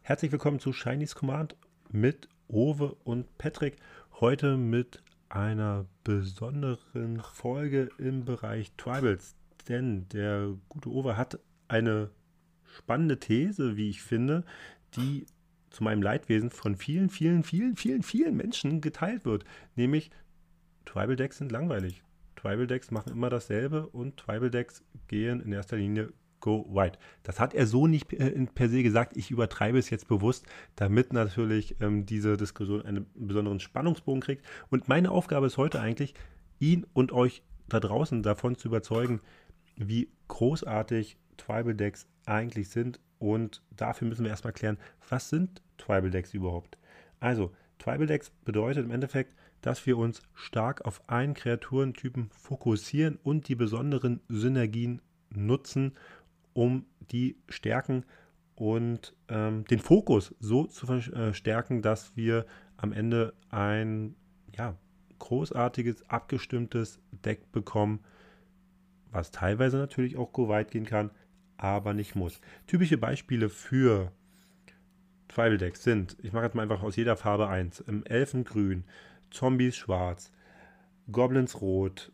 Herzlich willkommen zu Shinies Command mit Owe und Patrick. Heute mit einer besonderen Folge im Bereich Tribals. Denn der gute Owe hat eine spannende These, wie ich finde, die zu meinem Leidwesen von vielen, vielen, vielen, vielen, vielen Menschen geteilt wird. Nämlich, Tribal Decks sind langweilig. Tribal Decks machen immer dasselbe und Tribal Decks gehen in erster Linie go wide. Das hat er so nicht äh, per se gesagt. Ich übertreibe es jetzt bewusst, damit natürlich ähm, diese Diskussion einen besonderen Spannungsbogen kriegt. Und meine Aufgabe ist heute eigentlich, ihn und euch da draußen davon zu überzeugen, wie großartig Tribal Decks eigentlich sind. Und dafür müssen wir erstmal klären, was sind Tribal Decks überhaupt? Also, Tribal Decks bedeutet im Endeffekt, dass wir uns stark auf einen Kreaturentypen fokussieren und die besonderen Synergien nutzen, um die Stärken und ähm, den Fokus so zu verstärken, äh, dass wir am Ende ein ja, großartiges, abgestimmtes Deck bekommen, was teilweise natürlich auch weit gehen kann, aber nicht muss. Typische Beispiele für Tribal Decks sind, ich mache jetzt mal einfach aus jeder Farbe eins, im Elfengrün, Zombies schwarz, Goblins rot,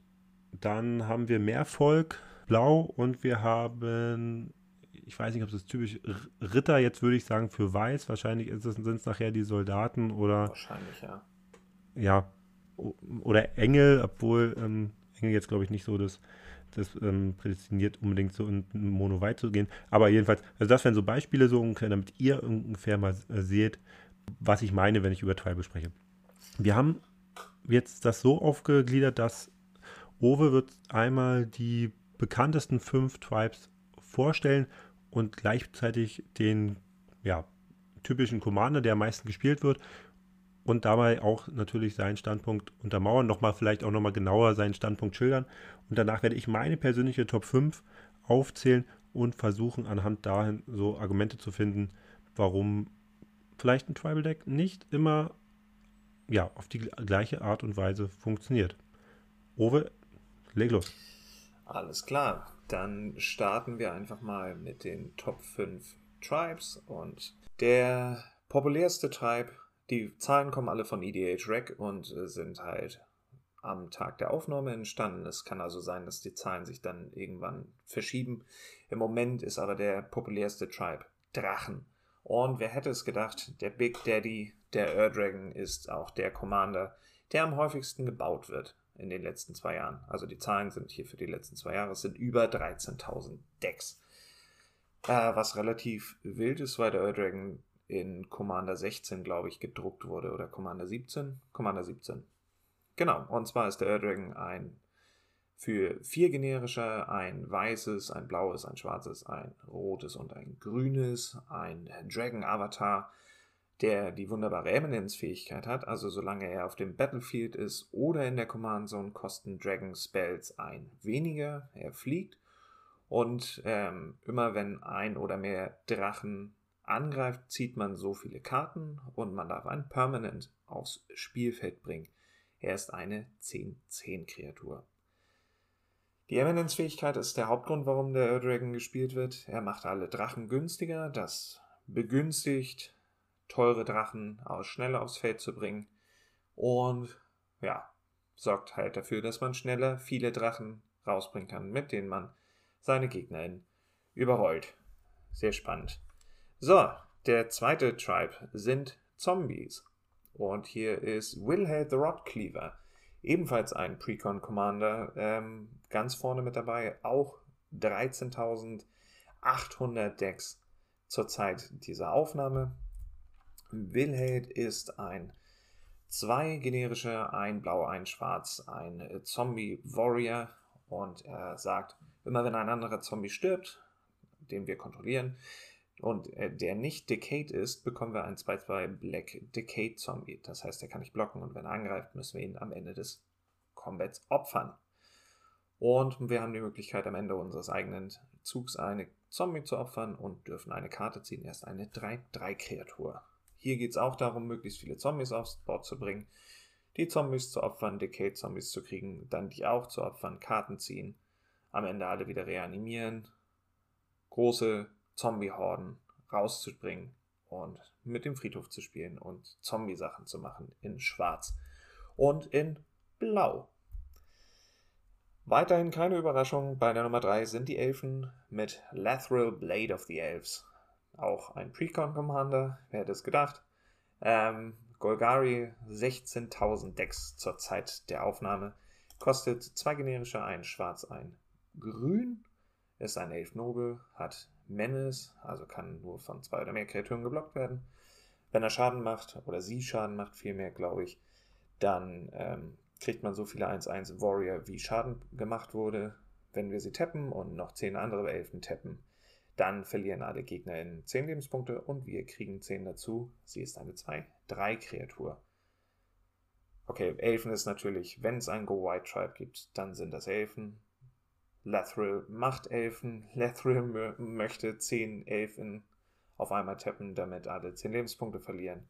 dann haben wir Meervolk blau und wir haben, ich weiß nicht, ob es typisch Ritter jetzt würde ich sagen für weiß. Wahrscheinlich sind es nachher die Soldaten oder. Wahrscheinlich, ja. Ja. Oder Engel, obwohl ähm, Engel jetzt glaube ich nicht so das, das ähm, prädestiniert, unbedingt so in, in Mono weit zu gehen. Aber jedenfalls, also das wären so Beispiele, so ungefähr, damit ihr ungefähr mal äh, seht, was ich meine, wenn ich über Tribal spreche. Wir haben jetzt das so aufgegliedert, dass Owe wird einmal die bekanntesten fünf Tribes vorstellen und gleichzeitig den ja, typischen Commander, der am meisten gespielt wird und dabei auch natürlich seinen Standpunkt untermauern, nochmal vielleicht auch nochmal genauer seinen Standpunkt schildern. Und danach werde ich meine persönliche Top 5 aufzählen und versuchen anhand dahin so Argumente zu finden, warum vielleicht ein Tribal Deck nicht immer ja, auf die gleiche Art und Weise funktioniert. Owe, leg los. Alles klar, dann starten wir einfach mal mit den Top 5 Tribes und der populärste Tribe, die Zahlen kommen alle von EDH Rec und äh, sind halt am Tag der Aufnahme entstanden. Es kann also sein, dass die Zahlen sich dann irgendwann verschieben. Im Moment ist aber der populärste Tribe Drachen. Und wer hätte es gedacht, der Big Daddy, der Ur Dragon, ist auch der Commander, der am häufigsten gebaut wird in den letzten zwei Jahren. Also die Zahlen sind hier für die letzten zwei Jahre, es sind über 13.000 Decks. Äh, was relativ wild ist, weil der Earth Dragon in Commander 16, glaube ich, gedruckt wurde. Oder Commander 17? Commander 17. Genau, und zwar ist der Earth Dragon ein für vier generische, ein weißes, ein blaues, ein schwarzes, ein rotes und ein grünes, ein Dragon Avatar der die wunderbare Eminence-Fähigkeit hat, also solange er auf dem Battlefield ist oder in der Command Zone, kosten Dragon Spells ein weniger, er fliegt und ähm, immer wenn ein oder mehr Drachen angreift, zieht man so viele Karten und man darf ein Permanent aufs Spielfeld bringen. Er ist eine 10-10-Kreatur. Die Eminence-Fähigkeit ist der Hauptgrund, warum der Ur Dragon gespielt wird. Er macht alle Drachen günstiger, das begünstigt teure Drachen aus schneller aufs Feld zu bringen. Und ja, sorgt halt dafür, dass man schneller viele Drachen rausbringen kann, mit denen man seine Gegnerin überrollt. Sehr spannend. So, der zweite Tribe sind Zombies. Und hier ist Willhead the Rod Cleaver. Ebenfalls ein Precon Commander. Ähm, ganz vorne mit dabei. Auch 13.800 Decks zur Zeit dieser Aufnahme. Wilheld ist ein zwei generische, ein blau, ein schwarz, ein Zombie Warrior und er sagt, immer wenn ein anderer Zombie stirbt, den wir kontrollieren, und der nicht Decade ist, bekommen wir einen 2-2 Black Decade Zombie. Das heißt, er kann nicht blocken und wenn er angreift, müssen wir ihn am Ende des Combats opfern. Und wir haben die Möglichkeit, am Ende unseres eigenen Zugs eine Zombie zu opfern und dürfen eine Karte ziehen. Erst eine 3-3-Kreatur. Hier geht es auch darum, möglichst viele Zombies aufs Board zu bringen. die Zombies zu opfern, Decay-Zombies zu kriegen, dann die auch zu opfern, Karten ziehen, am Ende alle wieder reanimieren, große Zombie-Horden rauszubringen und mit dem Friedhof zu spielen und Zombie-Sachen zu machen in Schwarz und in Blau. Weiterhin keine Überraschung, bei der Nummer 3 sind die Elfen mit Lathril Blade of the Elves. Auch ein Precon Commander, wer hätte es gedacht. Ähm, Golgari 16.000 Decks zur Zeit der Aufnahme. Kostet zwei generische, ein schwarz, ein grün. Ist ein Elf Nobel, hat Menace, also kann nur von zwei oder mehr Kreaturen geblockt werden. Wenn er Schaden macht, oder sie Schaden macht, vielmehr, glaube ich, dann ähm, kriegt man so viele 1-1 Warrior, wie Schaden gemacht wurde. Wenn wir sie tappen und noch 10 andere Elfen tappen, dann verlieren alle Gegner in 10 Lebenspunkte und wir kriegen 10 dazu. Sie ist eine 2-3-Kreatur. Okay, Elfen ist natürlich, wenn es ein Go-White-Tribe gibt, dann sind das Elfen. Lathril macht Elfen. Lathril möchte 10 Elfen auf einmal tappen, damit alle 10 Lebenspunkte verlieren.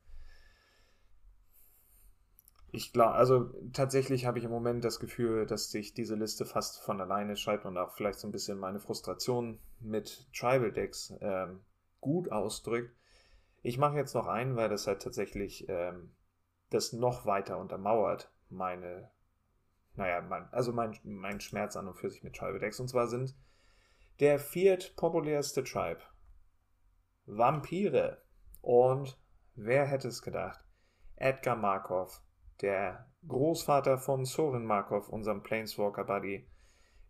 Ich glaube, also tatsächlich habe ich im Moment das Gefühl, dass sich diese Liste fast von alleine schreibt und auch vielleicht so ein bisschen meine Frustration mit Tribal Decks ähm, gut ausdrückt. Ich mache jetzt noch einen, weil das halt tatsächlich ähm, das noch weiter untermauert, meine, naja, mein, also mein, mein Schmerz an und für sich mit Tribal Decks. Und zwar sind der viert populärste Tribe Vampire. Und wer hätte es gedacht? Edgar Markov der Großvater von Soren Markov, unserem Planeswalker Buddy,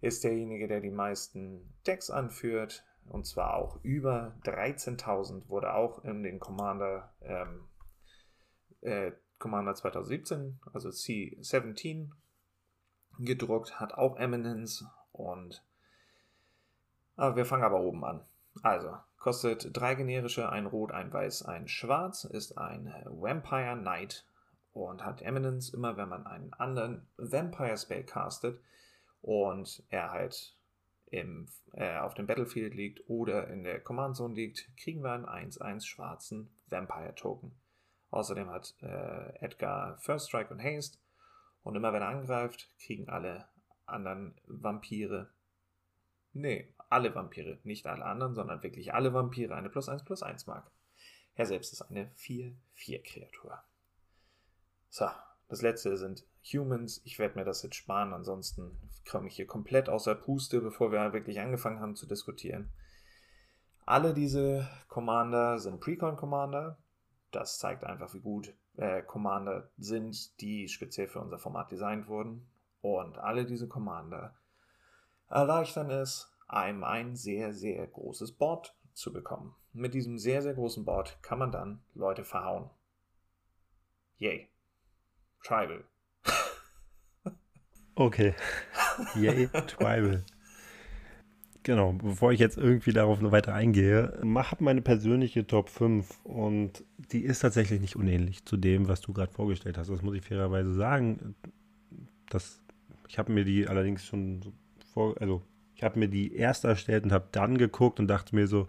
ist derjenige, der die meisten Decks anführt. Und zwar auch über 13.000 wurde auch in den Commander, ähm, äh, Commander 2017, also C17, gedruckt, hat auch Eminence und aber wir fangen aber oben an. Also, kostet drei generische, ein Rot, ein Weiß, ein Schwarz, ist ein Vampire Knight und hat Eminence immer, wenn man einen anderen Vampire Spell castet und er halt im, äh, auf dem Battlefield liegt oder in der Command Zone liegt, kriegen wir einen 1-1 schwarzen Vampire Token. Außerdem hat äh, Edgar First Strike und Haste und immer wenn er angreift, kriegen alle anderen Vampire, nee, alle Vampire, nicht alle anderen, sondern wirklich alle Vampire eine plus 1 plus 1 Mark. Er selbst ist eine 4-4 Kreatur. So, das letzte sind Humans. Ich werde mir das jetzt sparen, ansonsten komme ich hier komplett außer Puste, bevor wir wirklich angefangen haben zu diskutieren. Alle diese Commander sind Precon Commander. Das zeigt einfach, wie gut äh, Commander sind, die speziell für unser Format designt wurden. Und alle diese Commander erleichtern es, einem ein sehr, sehr großes Board zu bekommen. Mit diesem sehr, sehr großen Board kann man dann Leute verhauen. Yay. Tribal. okay. Yay, Tribal. Genau, bevor ich jetzt irgendwie darauf noch weiter eingehe, habe meine persönliche Top 5 und die ist tatsächlich nicht unähnlich zu dem, was du gerade vorgestellt hast. Das muss ich fairerweise sagen. Das, ich habe mir die allerdings schon vor, also ich habe mir die erst erstellt und habe dann geguckt und dachte mir so,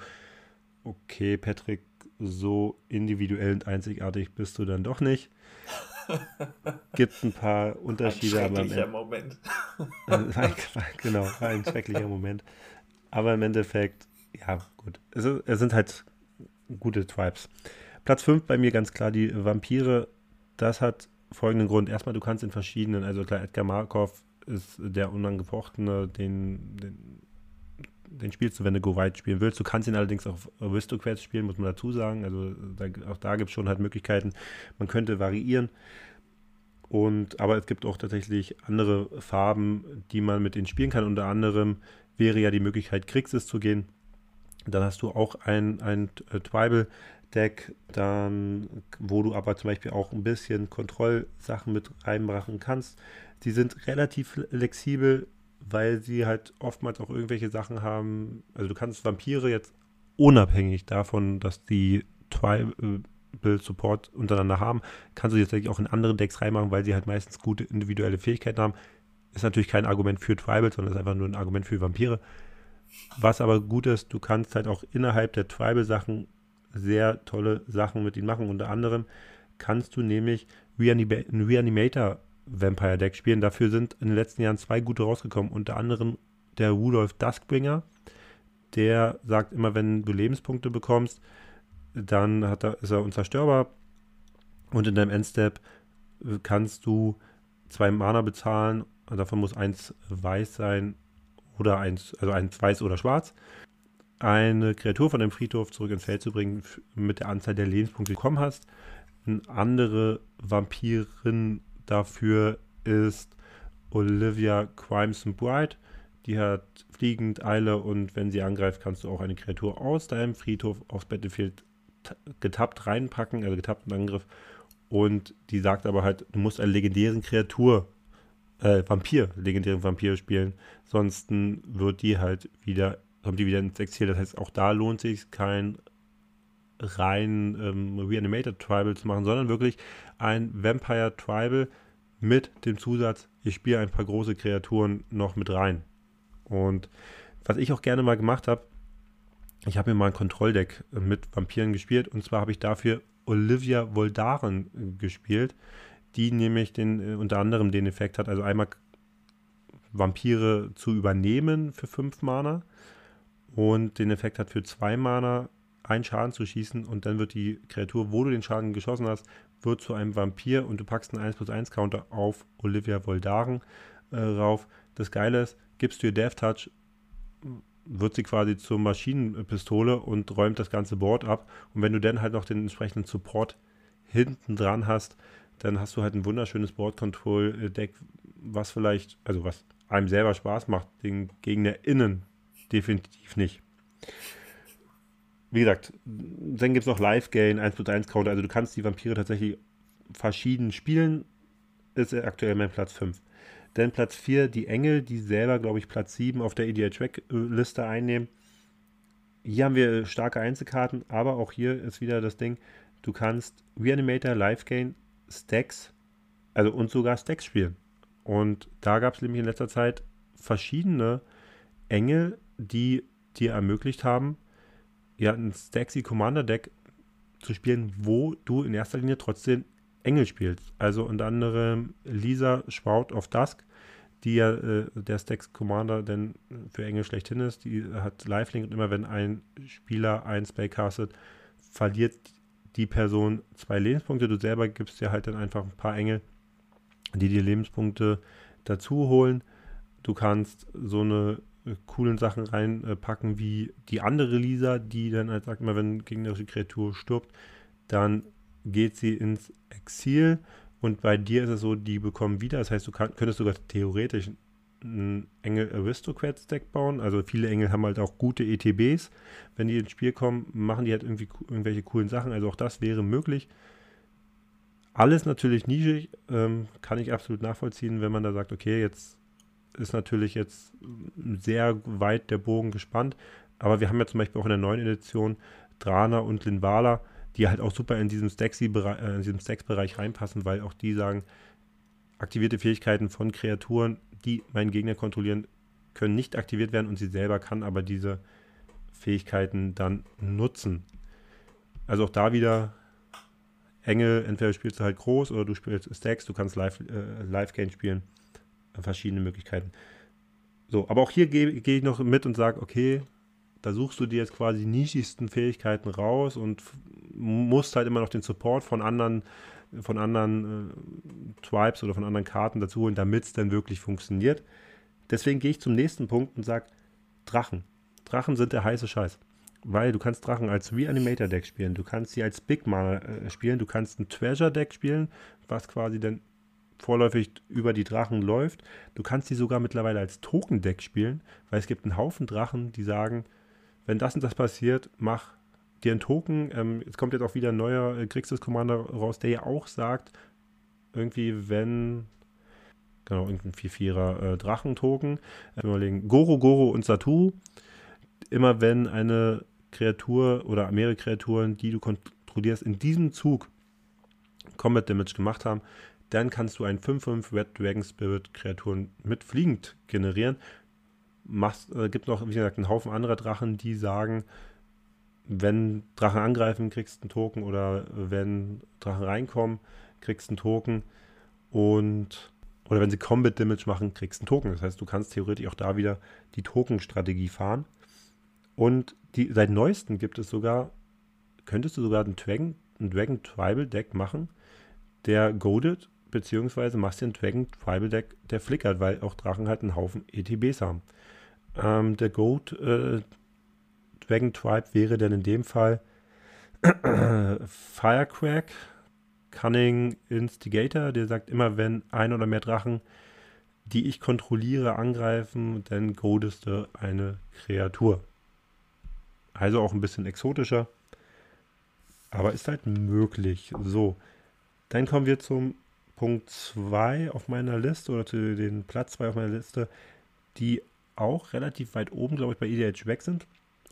okay, Patrick, so individuell und einzigartig bist du dann doch nicht. Gibt ein paar Unterschiede. Ein schrecklicher aber Moment. genau, ein schrecklicher Moment. Aber im Endeffekt, ja, gut. Es, es sind halt gute Tribes. Platz 5 bei mir ganz klar die Vampire. Das hat folgenden Grund. Erstmal, du kannst in verschiedenen, also klar, Edgar Markov ist der unangefochtene, den, den den spielst du, wenn du Go White spielen willst. Du kannst ihn allerdings auch auf Aristocrats spielen, muss man dazu sagen. Also da, auch da gibt es schon halt Möglichkeiten. Man könnte variieren. Und, aber es gibt auch tatsächlich andere Farben, die man mit ihnen spielen kann. Unter anderem wäre ja die Möglichkeit, Kriegsys zu gehen. Dann hast du auch ein, ein äh, Tribal-Deck, dann, wo du aber zum Beispiel auch ein bisschen Kontrollsachen mit reinbrachen kannst. Die sind relativ flexibel weil sie halt oftmals auch irgendwelche Sachen haben. Also du kannst Vampire jetzt unabhängig davon, dass die Tribal Support untereinander haben, kannst du jetzt auch in andere Decks reinmachen, weil sie halt meistens gute individuelle Fähigkeiten haben. Ist natürlich kein Argument für Tribal, sondern ist einfach nur ein Argument für Vampire. Was aber gut ist, du kannst halt auch innerhalb der Tribal-Sachen sehr tolle Sachen mit ihnen machen. Unter anderem kannst du nämlich, ein Reanimator Vampire Deck spielen. Dafür sind in den letzten Jahren zwei gute rausgekommen, unter anderem der Rudolf Duskbringer. Der sagt immer, wenn du Lebenspunkte bekommst, dann er, ist er unzerstörbar. Und in deinem Endstep kannst du zwei Mana bezahlen. Davon muss eins weiß sein oder eins, also eins weiß oder schwarz. Eine Kreatur von dem Friedhof zurück ins Feld zu bringen mit der Anzahl der Lebenspunkte, die du bekommen hast. Eine andere Vampirin dafür ist Olivia Crimson Bright. Die hat fliegend Eile und wenn sie angreift, kannst du auch eine Kreatur aus deinem Friedhof aufs Battlefield getappt reinpacken, also getappten Angriff. Und die sagt aber halt, du musst eine legendären Kreatur, äh, Vampir, legendären Vampir spielen. Sonst wird die halt wieder, kommt die wieder ins Exil. Das heißt, auch da lohnt sich kein rein ähm, Reanimated Tribal zu machen, sondern wirklich ein Vampire Tribal mit dem Zusatz, ich spiele ein paar große Kreaturen noch mit rein. Und was ich auch gerne mal gemacht habe, ich habe mir mal ein Kontrolldeck mit Vampiren gespielt und zwar habe ich dafür Olivia Voldaren gespielt, die nämlich den, äh, unter anderem den Effekt hat, also einmal Vampire zu übernehmen für 5 Mana und den Effekt hat für 2 Mana einen Schaden zu schießen und dann wird die Kreatur, wo du den Schaden geschossen hast, wird zu einem Vampir und du packst einen 1 plus 1 Counter auf Olivia Voldaren äh, rauf. Das Geile ist, gibst du ihr Death Touch, wird sie quasi zur Maschinenpistole und räumt das ganze Board ab. Und wenn du dann halt noch den entsprechenden Support hinten dran hast, dann hast du halt ein wunderschönes Board Control Deck, was vielleicht, also was einem selber Spaß macht, den Gegner innen definitiv nicht. Wie gesagt, dann gibt es noch Live Gain, 1 plus 1 Counter, also du kannst die Vampire tatsächlich verschieden spielen. Ist aktuell mein Platz 5. Dann Platz 4 die Engel, die selber, glaube ich, Platz 7 auf der EDH-Track-Liste einnehmen. Hier haben wir starke Einzelkarten, aber auch hier ist wieder das Ding, du kannst Reanimator, Life Gain, Stacks, also und sogar Stacks spielen. Und da gab es nämlich in letzter Zeit verschiedene Engel, die dir ermöglicht haben, ja, ein Staxy Commander Deck zu spielen, wo du in erster Linie trotzdem Engel spielst. Also unter anderem Lisa Shroud of Dusk, die ja äh, der Stacks Commander denn für Engel schlechthin ist. Die hat Lifelink und immer wenn ein Spieler ein Spell castet, verliert die Person zwei Lebenspunkte. Du selber gibst dir halt dann einfach ein paar Engel, die dir Lebenspunkte dazu holen. Du kannst so eine äh, coolen Sachen reinpacken, wie die andere Lisa, die dann halt sagt, mal, wenn gegnerische Kreatur stirbt, dann geht sie ins Exil und bei dir ist es so, die bekommen wieder. Das heißt, du kann, könntest sogar theoretisch ein Engel Aristocrats Deck bauen. Also viele Engel haben halt auch gute ETBs. Wenn die ins Spiel kommen, machen die halt irgendwie irgendwelche coolen Sachen. Also auch das wäre möglich. Alles natürlich nischig, ähm, kann ich absolut nachvollziehen, wenn man da sagt, okay, jetzt ist natürlich jetzt sehr weit der Bogen gespannt. Aber wir haben ja zum Beispiel auch in der neuen Edition Drana und Linvala die halt auch super in diesem Stacks-Bereich äh, reinpassen, weil auch die sagen, aktivierte Fähigkeiten von Kreaturen, die meinen Gegner kontrollieren, können nicht aktiviert werden und sie selber kann aber diese Fähigkeiten dann nutzen. Also auch da wieder Engel, entweder spielst du halt groß oder du spielst Stacks, du kannst Live, äh, Live spielen. Verschiedene Möglichkeiten. So, aber auch hier gehe geh ich noch mit und sage, okay, da suchst du dir jetzt quasi die nischigsten Fähigkeiten raus und musst halt immer noch den Support von anderen, von anderen äh, Tribes oder von anderen Karten dazu holen, damit es dann wirklich funktioniert. Deswegen gehe ich zum nächsten Punkt und sage, Drachen. Drachen sind der heiße Scheiß. Weil du kannst Drachen als Reanimator-Deck spielen, du kannst sie als Big Mana äh, spielen, du kannst ein Treasure-Deck spielen, was quasi dann vorläufig über die Drachen läuft. Du kannst sie sogar mittlerweile als Token-Deck spielen, weil es gibt einen Haufen Drachen, die sagen, wenn das und das passiert, mach dir einen Token. Ähm, es kommt jetzt auch wieder ein neuer äh, Kriegsys-Commander raus, der ja auch sagt, irgendwie, wenn, genau, irgendein 4-4er äh, Drachentoken, äh, überlegen, Goro, Goro und Satu, immer wenn eine Kreatur oder mehrere Kreaturen, die du kontrollierst, in diesem Zug Combat Damage gemacht haben, dann kannst du einen 5-5 Red Dragon Spirit Kreaturen mit fliegend generieren machst, äh, gibt noch, wie gesagt, einen Haufen anderer Drachen, die sagen, wenn Drachen angreifen, kriegst du einen Token oder wenn Drachen reinkommen, kriegst einen Token und oder wenn sie Combat Damage machen, kriegst du einen Token. Das heißt, du kannst theoretisch auch da wieder die Token-Strategie fahren. Und die, seit neuestem gibt es sogar, könntest du sogar einen Dragon, einen Dragon Tribal Deck machen, der goaded, beziehungsweise machst du einen Dragon Tribal Deck, der flickert, weil auch Drachen halt einen Haufen ETBs haben. Ähm, der Goat äh, Dragon Tribe wäre dann in dem Fall Firecrack, Cunning Instigator, der sagt immer, wenn ein oder mehr Drachen, die ich kontrolliere, angreifen, dann codest du eine Kreatur. Also auch ein bisschen exotischer. Aber ist halt möglich. So, dann kommen wir zum Punkt 2 auf meiner Liste oder zu den Platz 2 auf meiner Liste, die auch relativ weit oben, glaube ich, bei EDH weg sind.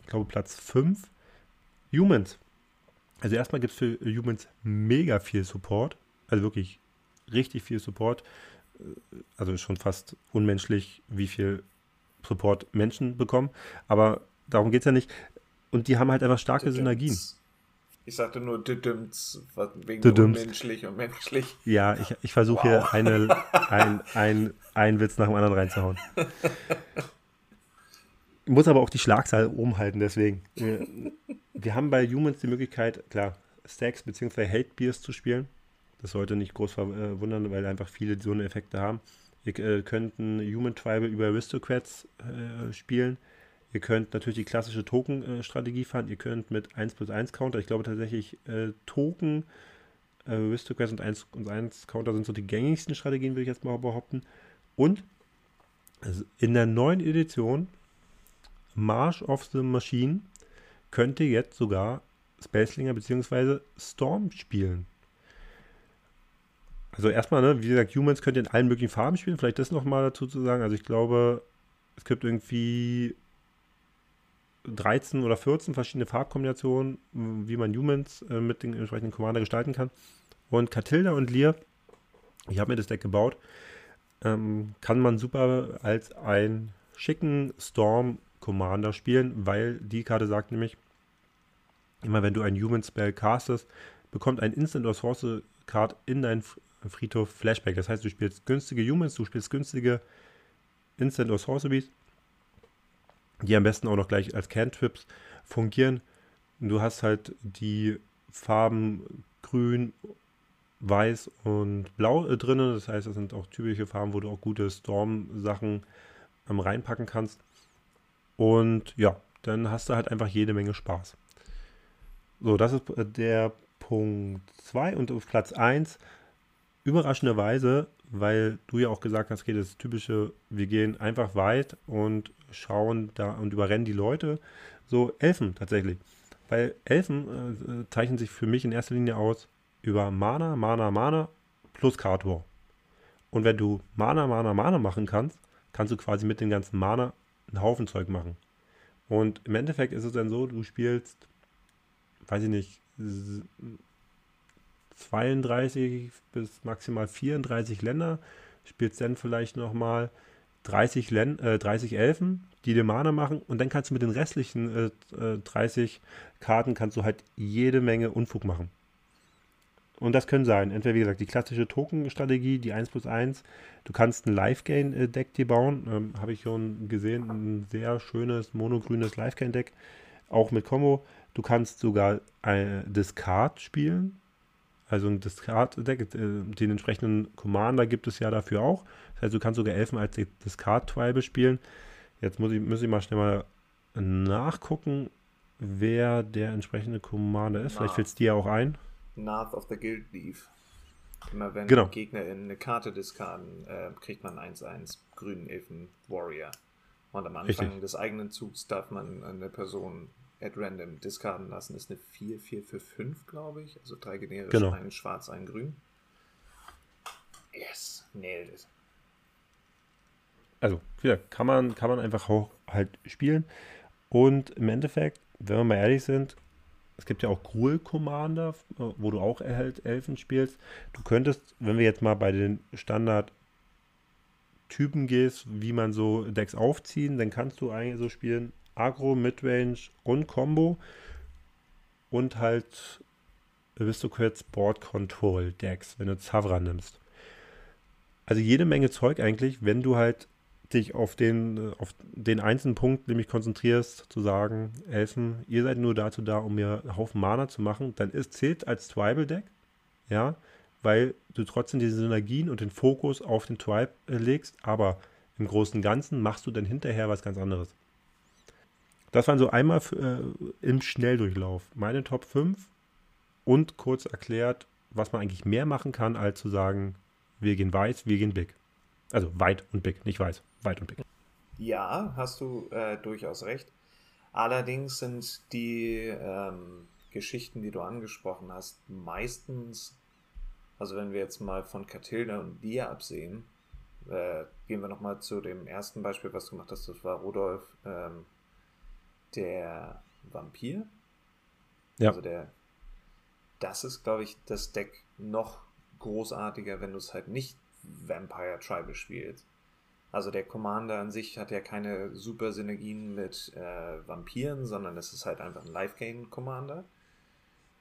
Ich glaube Platz 5. Humans. Also erstmal gibt es für Humans mega viel Support. Also wirklich richtig viel Support. Also schon fast unmenschlich, wie viel Support Menschen bekommen. Aber darum geht es ja nicht. Und die haben halt einfach starke Synergien. Ich sagte nur Düdüms, wegen Düdüms. unmenschlich und menschlich. Ja, ich, ich versuche wow. hier eine, ein, ein, einen Witz nach dem anderen reinzuhauen. Ich muss aber auch die Schlagzahl oben halten, deswegen. Wir, wir haben bei Humans die Möglichkeit, klar, Stacks bzw. Hate Beers zu spielen. Das sollte nicht groß verwundern, äh, weil einfach viele so eine Effekte haben. Ihr äh, könnt ein Human Tribal über Aristocrats äh, spielen. Ihr könnt natürlich die klassische Token-Strategie fahren. Ihr könnt mit 1 plus 1 Counter, ich glaube tatsächlich äh, Token, äh, Aristocrats und 1 und 1 Counter sind so die gängigsten Strategien, würde ich jetzt mal behaupten. Und in der neuen Edition March of the Machine könnte jetzt sogar Spacelinger bzw. Storm spielen. Also erstmal, ne, wie gesagt, Humans könnt ihr in allen möglichen Farben spielen. Vielleicht das nochmal dazu zu sagen. Also ich glaube, es gibt irgendwie 13 oder 14 verschiedene Farbkombinationen, wie man Humans äh, mit den entsprechenden Commander gestalten kann. Und Catilda und Lear, ich habe mir das Deck gebaut, ähm, kann man super als einen schicken Storm Commander spielen, weil die Karte sagt nämlich, immer wenn du einen Human Spell castest, bekommt ein Instant or Source Card in deinen Friedhof Flashback. Das heißt, du spielst günstige Humans, du spielst günstige Instant or Sorceries, die am besten auch noch gleich als Cantrips fungieren. Du hast halt die Farben grün, weiß und blau äh, drin. Das heißt, das sind auch typische Farben, wo du auch gute Storm-Sachen ähm, reinpacken kannst. Und ja, dann hast du halt einfach jede Menge Spaß. So, das ist äh, der Punkt 2 und auf Platz 1 überraschenderweise, weil du ja auch gesagt hast, okay, das typische, wir gehen einfach weit und schauen da und überrennen die Leute. So Elfen tatsächlich. Weil Elfen äh, zeichnen sich für mich in erster Linie aus über Mana, Mana, Mana plus War. Und wenn du Mana, Mana, Mana machen kannst, kannst du quasi mit dem ganzen Mana einen Haufen Zeug machen. Und im Endeffekt ist es dann so, du spielst, weiß ich nicht, 32 bis maximal 34 Länder, spielst dann vielleicht nochmal 30, Len äh, 30 Elfen, die dir Mana machen und dann kannst du mit den restlichen äh, 30 äh, Karten kannst du halt jede Menge Unfug machen. Und das können sein, entweder wie gesagt die klassische Token-Strategie, die 1 plus 1. Du kannst ein Life-Gain-Deck dir bauen. Ähm, Habe ich schon gesehen, ein sehr schönes monogrünes Life-Gain-Deck, auch mit Combo. Du kannst sogar ein Discard spielen. Also ein Discard-Deck, äh, den entsprechenden Commander gibt es ja dafür auch. Das heißt, du kannst sogar Elfen als Discard-Tribe spielen. Jetzt muss ich, muss ich mal schnell mal nachgucken, wer der entsprechende Commander ist. Vielleicht fällt es dir ja auch ein. North of the Guild Leaf. Immer wenn genau. GegnerInnen eine Karte diskarden, äh, kriegt man 1-1 grünen Elfen Warrior. Und am Anfang Richtig. des eigenen Zugs darf man eine Person at random diskarden lassen. Das ist eine 4-4 für 5, glaube ich. Also drei generisch, genau. ein schwarz, ein grün. Yes, nailed it. Also, wieder kann man, kann man einfach auch halt spielen. Und im Endeffekt, wenn wir mal ehrlich sind, es gibt ja auch Gruel Commander, wo du auch erhält Elfen spielst. Du könntest, wenn wir jetzt mal bei den Standard Typen gehst, wie man so Decks aufziehen, dann kannst du eigentlich so spielen Agro, Midrange und Combo und halt Aristocrats Board Control Decks, wenn du Zavra nimmst. Also jede Menge Zeug eigentlich, wenn du halt dich auf den, auf den einzelnen Punkt nämlich konzentrierst, zu sagen, Elfen, ihr seid nur dazu da, um mir einen Haufen Mana zu machen, dann ist zählt als Tribal-Deck, ja, weil du trotzdem diese Synergien und den Fokus auf den Tribe äh, legst, aber im Großen und Ganzen machst du dann hinterher was ganz anderes. Das waren so einmal äh, im Schnelldurchlauf meine Top 5 und kurz erklärt, was man eigentlich mehr machen kann, als zu sagen, wir gehen weiß, wir gehen big. Also weit und big, nicht weiß, weit und big. Ja, hast du äh, durchaus recht. Allerdings sind die ähm, Geschichten, die du angesprochen hast, meistens, also wenn wir jetzt mal von Katilda und dir absehen, äh, gehen wir nochmal zu dem ersten Beispiel, was du gemacht hast, das war Rudolf, ähm, der Vampir. Ja. Also der, das ist, glaube ich, das Deck noch großartiger, wenn du es halt nicht Vampire Tribal spielst. Also der Commander an sich hat ja keine super Synergien mit äh, Vampiren, sondern es ist halt einfach ein Life-Gain-Commander.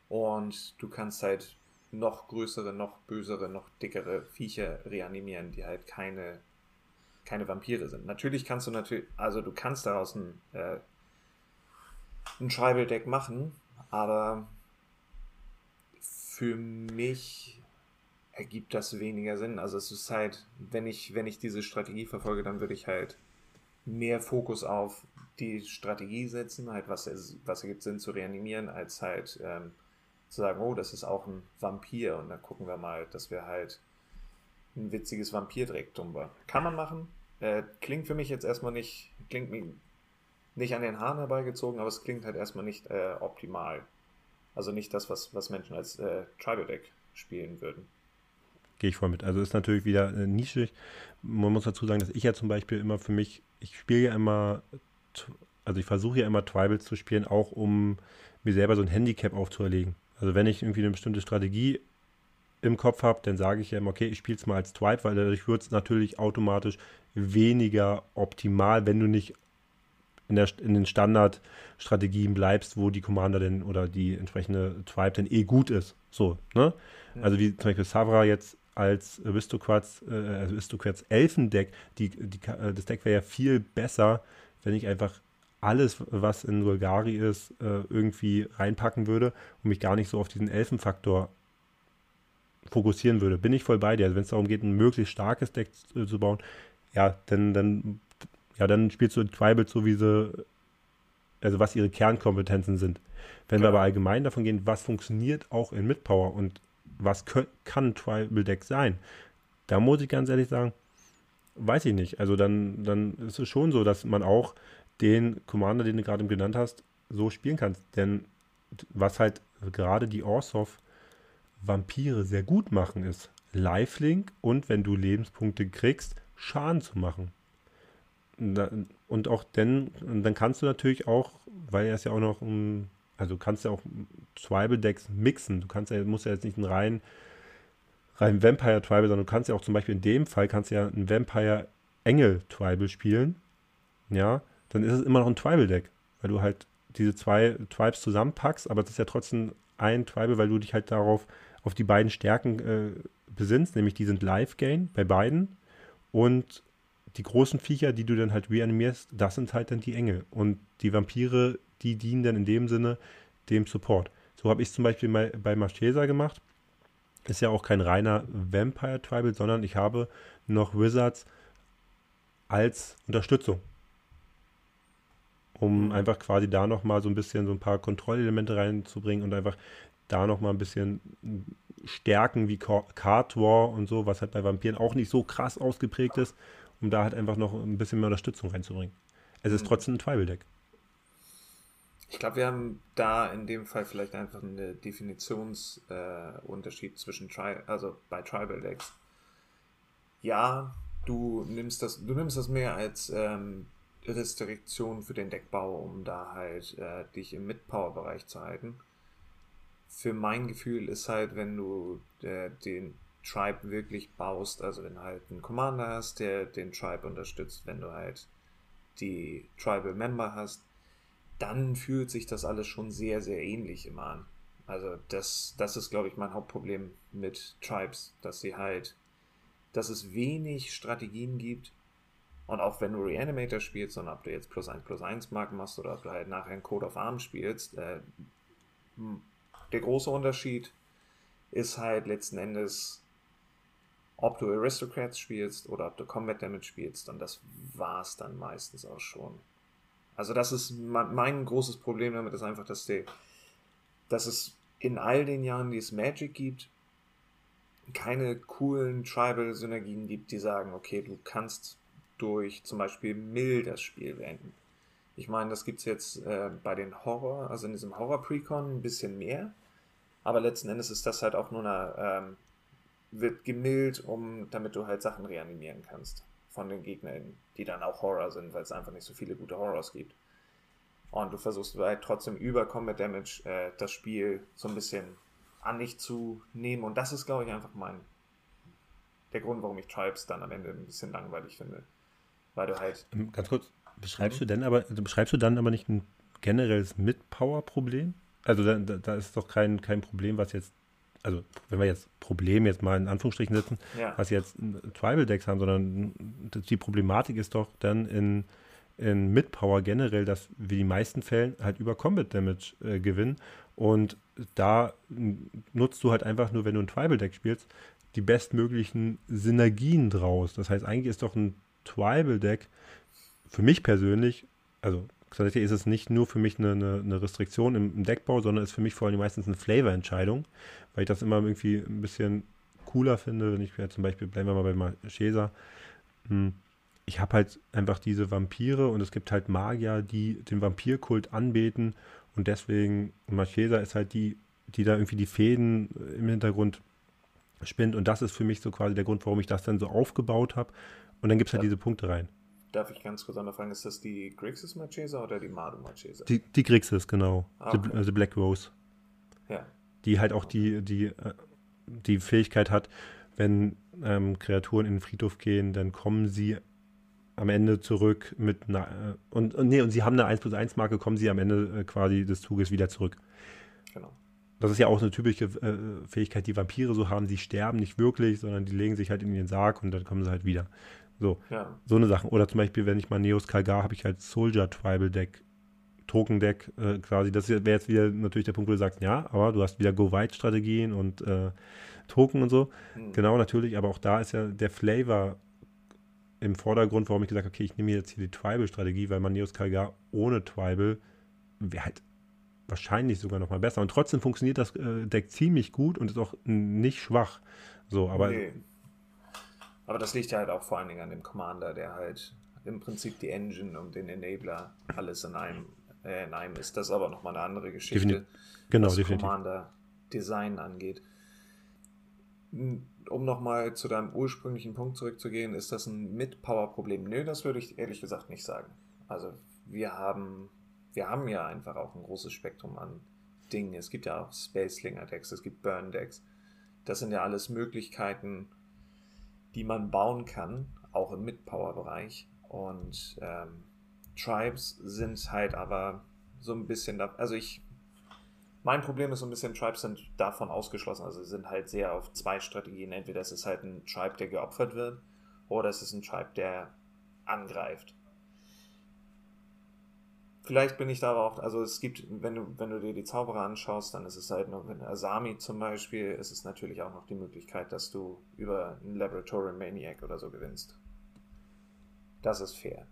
Und du kannst halt noch größere, noch bösere, noch dickere Viecher reanimieren, die halt keine, keine Vampire sind. Natürlich kannst du natürlich, also du kannst daraus ein, äh, ein Tribal-Deck machen, aber für mich ergibt das weniger Sinn. Also es ist halt, wenn ich, wenn ich diese Strategie verfolge, dann würde ich halt mehr Fokus auf die Strategie setzen, halt was, was ergibt Sinn zu reanimieren, als halt ähm, zu sagen, oh, das ist auch ein Vampir und dann gucken wir mal, dass wir halt ein witziges Vampir-Dreck tumba. Kann man machen. Äh, klingt für mich jetzt erstmal nicht, klingt mir nicht an den Haaren herbeigezogen, aber es klingt halt erstmal nicht äh, optimal. Also nicht das, was, was Menschen als äh, Tribal-Deck spielen würden. Gehe ich voll mit. Also ist natürlich wieder äh, nischig. Man muss dazu sagen, dass ich ja zum Beispiel immer für mich, ich spiele ja immer, also ich versuche ja immer Tribals zu spielen, auch um mir selber so ein Handicap aufzuerlegen. Also wenn ich irgendwie eine bestimmte Strategie im Kopf habe, dann sage ich ja immer, okay, ich spiele es mal als Tribe, weil dadurch wird es natürlich automatisch weniger optimal, wenn du nicht in, der, in den Standardstrategien bleibst, wo die Commander denn oder die entsprechende Tribe dann eh gut ist. So, ne? Also wie zum Beispiel Savra jetzt als Aristocrats, äh, Aristocrats Elfendeck, die, die, äh, das Deck wäre ja viel besser, wenn ich einfach alles, was in Golgari ist, äh, irgendwie reinpacken würde und mich gar nicht so auf diesen Elfenfaktor fokussieren würde. Bin ich voll bei dir. Also wenn es darum geht, ein möglichst starkes Deck zu, zu bauen, ja, dann, dann ja, dann spielst du Tribal so, wie sie, also was ihre Kernkompetenzen sind. Wenn Klar. wir aber allgemein davon gehen, was funktioniert auch in Midpower und was kann Tribal Deck sein, da muss ich ganz ehrlich sagen, weiß ich nicht. Also dann, dann ist es schon so, dass man auch den Commander, den du gerade genannt hast, so spielen kannst. Denn was halt gerade die Orsov Vampire sehr gut machen, ist Lifelink und wenn du Lebenspunkte kriegst, Schaden zu machen und auch denn, dann kannst du natürlich auch, weil er ist ja auch noch ein, also du kannst ja auch Tribal Decks mixen. Du kannst ja, musst ja jetzt nicht einen rein, rein Vampire Tribal, sondern du kannst ja auch zum Beispiel in dem Fall kannst ja ein Vampire Engel Tribal spielen. Ja, dann ist es immer noch ein Tribal Deck, weil du halt diese zwei Tribes zusammenpackst, aber es ist ja trotzdem ein Tribal, weil du dich halt darauf, auf die beiden Stärken äh, besinnst, nämlich die sind Life Gain bei beiden und die großen Viecher, die du dann halt reanimierst, das sind halt dann die Engel. Und die Vampire, die dienen dann in dem Sinne dem Support. So habe ich es zum Beispiel bei, bei Marchesa gemacht. Ist ja auch kein reiner Vampire Tribal, sondern ich habe noch Wizards als Unterstützung. Um mhm. einfach quasi da nochmal so ein bisschen so ein paar Kontrollelemente reinzubringen und einfach da nochmal ein bisschen Stärken wie Card War und so, was halt bei Vampiren auch nicht so krass ausgeprägt ist um da halt einfach noch ein bisschen mehr Unterstützung reinzubringen. Es ist mhm. trotzdem ein Tribal-Deck. Ich glaube, wir haben da in dem Fall vielleicht einfach einen Definitionsunterschied äh, zwischen Tri also bei Tribal Decks. Ja, du nimmst das, du nimmst das mehr als ähm, Restriktion für den Deckbau, um da halt äh, dich im Mid-Power-Bereich zu halten. Für mein Gefühl ist halt, wenn du äh, den Tribe wirklich baust, also wenn du halt einen Commander hast, der den Tribe unterstützt, wenn du halt die Tribal Member hast, dann fühlt sich das alles schon sehr, sehr ähnlich immer an. Also das, das ist, glaube ich, mein Hauptproblem mit Tribes, dass sie halt, dass es wenig Strategien gibt. Und auch wenn du Reanimator spielst und ob du jetzt plus 1 plus 1 Marken machst oder ob du halt nachher einen Code of Arms spielst, äh, der große Unterschied ist halt letzten Endes, ob du Aristocrats spielst oder ob du Combat Damage spielst. Und das war es dann meistens auch schon. Also das ist mein großes Problem damit, ist einfach, dass, die, dass es in all den Jahren, die es Magic gibt, keine coolen Tribal-Synergien gibt, die sagen, okay, du kannst durch zum Beispiel Mill das Spiel beenden. Ich meine, das gibt es jetzt äh, bei den Horror, also in diesem Horror-Precon ein bisschen mehr, aber letzten Endes ist das halt auch nur eine, ähm, wird gemillt, um, damit du halt Sachen reanimieren kannst von den Gegnern, die dann auch Horror sind, weil es einfach nicht so viele gute Horrors gibt. Und du versuchst halt trotzdem über Combat Damage äh, das Spiel so ein bisschen an dich zu nehmen. Und das ist, glaube ich, einfach mein der Grund, warum ich Tribes dann am Ende ein bisschen langweilig finde. Weil du halt. Ähm, ganz kurz, beschreibst mhm. du denn aber, also beschreibst du dann aber nicht ein generelles Mid-Power-Problem? Also da, da, ist doch kein, kein Problem, was jetzt, also wenn wir jetzt Problem jetzt mal in Anführungsstrichen setzen, ja. was jetzt Tribal-Decks haben, sondern die Problematik ist doch dann in in Mid-Power generell, dass wir die meisten Fällen halt über Combat Damage äh, gewinnen. Und da nutzt du halt einfach nur, wenn du ein Tribal-Deck spielst, die bestmöglichen Synergien draus. Das heißt, eigentlich ist doch ein Tribal-Deck für mich persönlich, also tatsächlich ist es nicht nur für mich eine, eine, eine Restriktion im, im, Deckbau, sondern ist für mich vor allem meistens eine Flavor-Entscheidung, weil ich das immer irgendwie ein bisschen cooler finde, wenn ich mir zum Beispiel, bleiben wir mal bei Marchesa, hm, ich habe halt einfach diese Vampire und es gibt halt Magier, die den Vampirkult anbeten und deswegen Marchesa ist halt die, die da irgendwie die Fäden im Hintergrund spinnt und das ist für mich so quasi der Grund, warum ich das dann so aufgebaut habe und dann gibt es halt ja. diese Punkte rein. Darf ich ganz kurz anfangen, ist das die Grixis Marchesa oder die Madu Marchesa? Die, die Grixis, genau. Ah, okay. the, the, Black Rose. Ja. Die halt auch die, die, äh, die Fähigkeit hat, wenn ähm, Kreaturen in den Friedhof gehen, dann kommen sie am Ende zurück mit einer, äh, und, und nee, und sie haben eine 1 plus 1 Marke, kommen sie am Ende äh, quasi des Zuges wieder zurück. Genau. Das ist ja auch eine typische äh, Fähigkeit, die Vampire so haben. Sie sterben nicht wirklich, sondern die legen sich halt in den Sarg und dann kommen sie halt wieder. So, ja. so eine Sache. Oder zum Beispiel, wenn ich mal Neos Kalgar habe ich halt Soldier Tribal Deck, Token Deck äh, quasi. Das wäre jetzt wieder natürlich der Punkt, wo du sagst, ja, aber du hast wieder Go-Wide-Strategien und äh, Token und so. Mhm. Genau, natürlich, aber auch da ist ja der Flavor im Vordergrund, warum ich gesagt habe, okay, ich nehme jetzt hier die Tribal-Strategie, weil man Neos Kalgar ohne Tribal wäre halt wahrscheinlich sogar noch mal besser. Und trotzdem funktioniert das äh, Deck ziemlich gut und ist auch nicht schwach. So, aber. Nee. Aber das liegt ja halt auch vor allen Dingen an dem Commander, der halt im Prinzip die Engine und den Enabler alles in einem, äh, in einem ist. Das ist aber nochmal eine andere Geschichte, Definitiv. genau, was definitiv. Commander-Design angeht um nochmal zu deinem ursprünglichen Punkt zurückzugehen, ist das ein Mit-Power-Problem? Nö, das würde ich ehrlich gesagt nicht sagen. Also wir haben, wir haben ja einfach auch ein großes Spektrum an Dingen. Es gibt ja auch Spacelinger-Decks, es gibt Burn-Decks. Das sind ja alles Möglichkeiten, die man bauen kann, auch im Mid-Power-Bereich. Und ähm, Tribes sind halt aber so ein bisschen, da, also ich mein Problem ist so ein bisschen, Tribes sind davon ausgeschlossen. Also sind halt sehr auf zwei Strategien. Entweder es ist halt ein Tribe, der geopfert wird, oder es ist ein Tribe, der angreift. Vielleicht bin ich da aber auch, also es gibt, wenn du, wenn du dir die Zauberer anschaust, dann ist es halt noch, in Asami zum Beispiel, ist es natürlich auch noch die Möglichkeit, dass du über einen Laboratory Maniac oder so gewinnst. Das ist fair.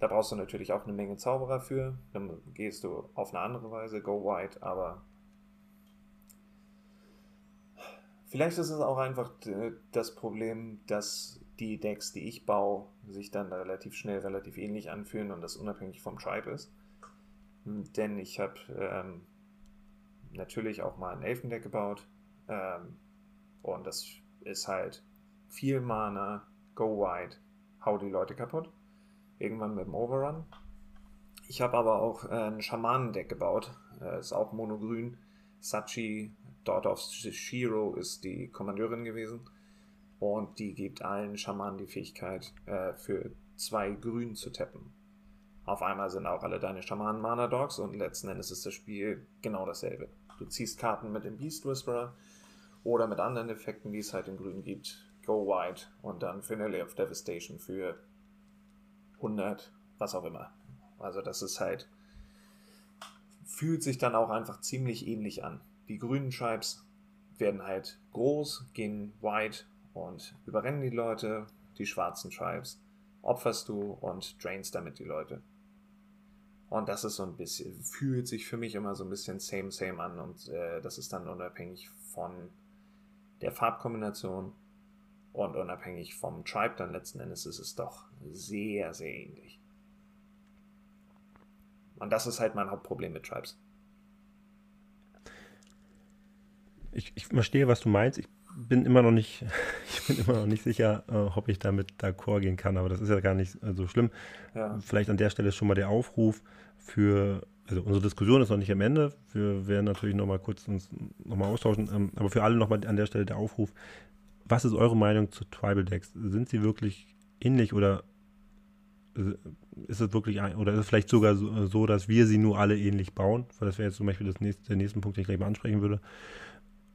Da brauchst du natürlich auch eine Menge Zauberer für. Dann gehst du auf eine andere Weise, go white, aber Vielleicht ist es auch einfach das Problem, dass die Decks, die ich baue, sich dann relativ schnell relativ ähnlich anfühlen und das unabhängig vom Tribe ist. Denn ich habe ähm, natürlich auch mal ein Elfendeck gebaut ähm, und das ist halt viel Mana, go wide, hau die Leute kaputt. Irgendwann mit dem Overrun. Ich habe aber auch äh, ein Schamanendeck gebaut, äh, ist auch monogrün. Sachi Daughter of Shiro ist die Kommandeurin gewesen. Und die gibt allen Schamanen die Fähigkeit, äh, für zwei Grün zu tappen. Auf einmal sind auch alle deine Schamanen Mana Dogs und letzten Endes ist das Spiel genau dasselbe. Du ziehst Karten mit dem Beast Whisperer oder mit anderen Effekten, die es halt in Grün gibt. Go White und dann Finale of Devastation für 100, was auch immer. Also das ist halt, fühlt sich dann auch einfach ziemlich ähnlich an. Die grünen Tribes werden halt groß, gehen wide und überrennen die Leute. Die schwarzen Tribes opferst du und drainst damit die Leute. Und das ist so ein bisschen, fühlt sich für mich immer so ein bisschen same, same an. Und äh, das ist dann unabhängig von der Farbkombination und unabhängig vom Tribe dann letzten Endes ist es doch sehr, sehr ähnlich. Und das ist halt mein Hauptproblem mit Tribes. Ich, ich verstehe, was du meinst. Ich bin immer noch nicht, ich bin immer noch nicht sicher, äh, ob ich damit d'accord gehen kann, aber das ist ja gar nicht äh, so schlimm. Ja. Vielleicht an der Stelle schon mal der Aufruf für, also unsere Diskussion ist noch nicht am Ende. Wir werden natürlich noch mal kurz uns noch mal austauschen, ähm, aber für alle noch mal an der Stelle der Aufruf. Was ist eure Meinung zu Tribal Decks? Sind sie wirklich ähnlich oder ist es wirklich ein, oder ist es vielleicht sogar so, so, dass wir sie nur alle ähnlich bauen? Weil das wäre jetzt zum Beispiel das nächste, der nächste Punkt, den ich gleich mal ansprechen würde.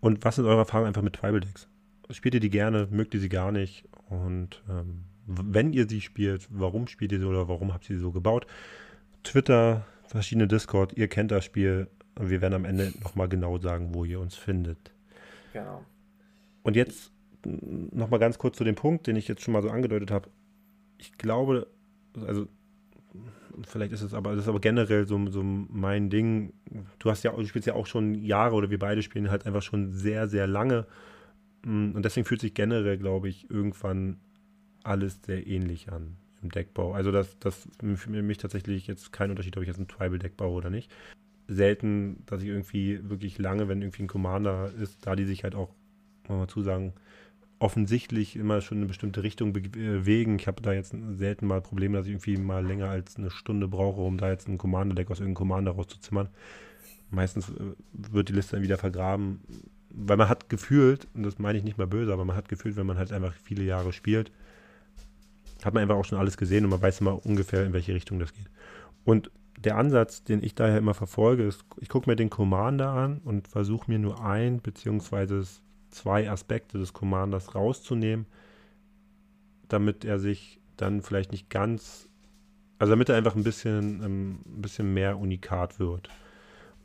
Und was sind eure Erfahrungen einfach mit Tribal Decks? Spielt ihr die gerne? Mögt ihr sie gar nicht? Und ähm, wenn ihr sie spielt, warum spielt ihr sie oder warum habt ihr sie so gebaut? Twitter, verschiedene Discord, ihr kennt das Spiel. Und wir werden am Ende nochmal genau sagen, wo ihr uns findet. Genau. Und jetzt nochmal ganz kurz zu dem Punkt, den ich jetzt schon mal so angedeutet habe. Ich glaube, also vielleicht ist es aber, das ist aber generell so, so mein Ding. Du hast ja, du spielst ja auch schon Jahre oder wir beide spielen halt einfach schon sehr, sehr lange. Mm, und deswegen fühlt sich generell, glaube ich, irgendwann alles sehr ähnlich an im Deckbau. Also das, das für mich tatsächlich jetzt kein Unterschied, ob ich jetzt ein Tribal-Deck baue oder nicht. Selten, dass ich irgendwie wirklich lange, wenn irgendwie ein Commander ist, da die sich halt auch, muss man mal zusagen, offensichtlich immer schon eine bestimmte Richtung bewegen. Ich habe da jetzt selten mal Probleme, dass ich irgendwie mal länger als eine Stunde brauche, um da jetzt ein Commander-Deck aus irgendeinem Commander rauszuzimmern. Meistens äh, wird die Liste dann wieder vergraben, weil man hat gefühlt, und das meine ich nicht mal böse, aber man hat gefühlt, wenn man halt einfach viele Jahre spielt, hat man einfach auch schon alles gesehen und man weiß immer ungefähr, in welche Richtung das geht. Und der Ansatz, den ich daher immer verfolge, ist, ich gucke mir den Commander an und versuche mir nur ein, beziehungsweise zwei Aspekte des Commanders rauszunehmen, damit er sich dann vielleicht nicht ganz, also damit er einfach ein bisschen, ähm, ein bisschen mehr unikat wird.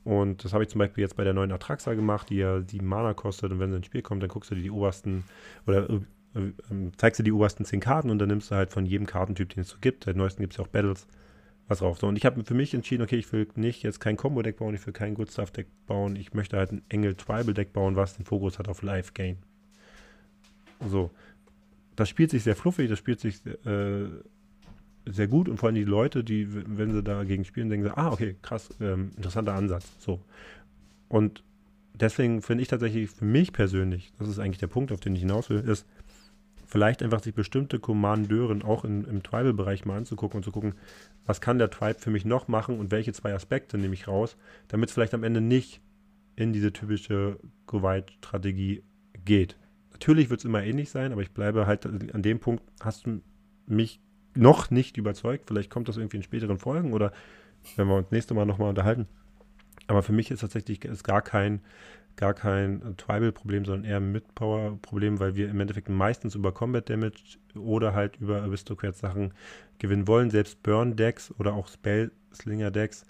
Und das habe ich zum Beispiel jetzt bei der neuen Atraxa gemacht, die ja sieben Mana kostet. Und wenn sie ins Spiel kommt, dann guckst du dir die obersten oder äh, äh, zeigst du die obersten zehn Karten und dann nimmst du halt von jedem Kartentyp, den es so gibt. Seit neuesten gibt es ja auch Battles was drauf. So, und ich habe für mich entschieden, okay, ich will nicht jetzt kein Combo-Deck bauen, ich will kein Good Stuff-Deck bauen, ich möchte halt ein Engel Tribal-Deck bauen, was den Fokus hat auf Life-Gain. So. Das spielt sich sehr fluffig, das spielt sich äh, sehr gut und vor allem die Leute, die, wenn sie dagegen spielen, denken sie, ah, okay, krass, ähm, interessanter Ansatz. So. Und deswegen finde ich tatsächlich für mich persönlich, das ist eigentlich der Punkt, auf den ich hinaus will, ist, vielleicht einfach sich bestimmte Kommandeuren auch in, im Tribal-Bereich mal anzugucken und zu gucken, was kann der Tribe für mich noch machen und welche zwei Aspekte nehme ich raus, damit es vielleicht am Ende nicht in diese typische Go-Wide-Strategie geht. Natürlich wird es immer ähnlich sein, aber ich bleibe halt an dem Punkt, hast du mich noch nicht überzeugt. Vielleicht kommt das irgendwie in späteren Folgen oder wenn wir uns nächste Mal nochmal unterhalten. Aber für mich ist tatsächlich ist gar kein gar kein Tribal-Problem, sondern eher ein Mid-Power-Problem, weil wir im Endeffekt meistens über Combat Damage oder halt über Aristocrat-Sachen gewinnen wollen. Selbst Burn-Decks oder auch Spellslinger-Decks.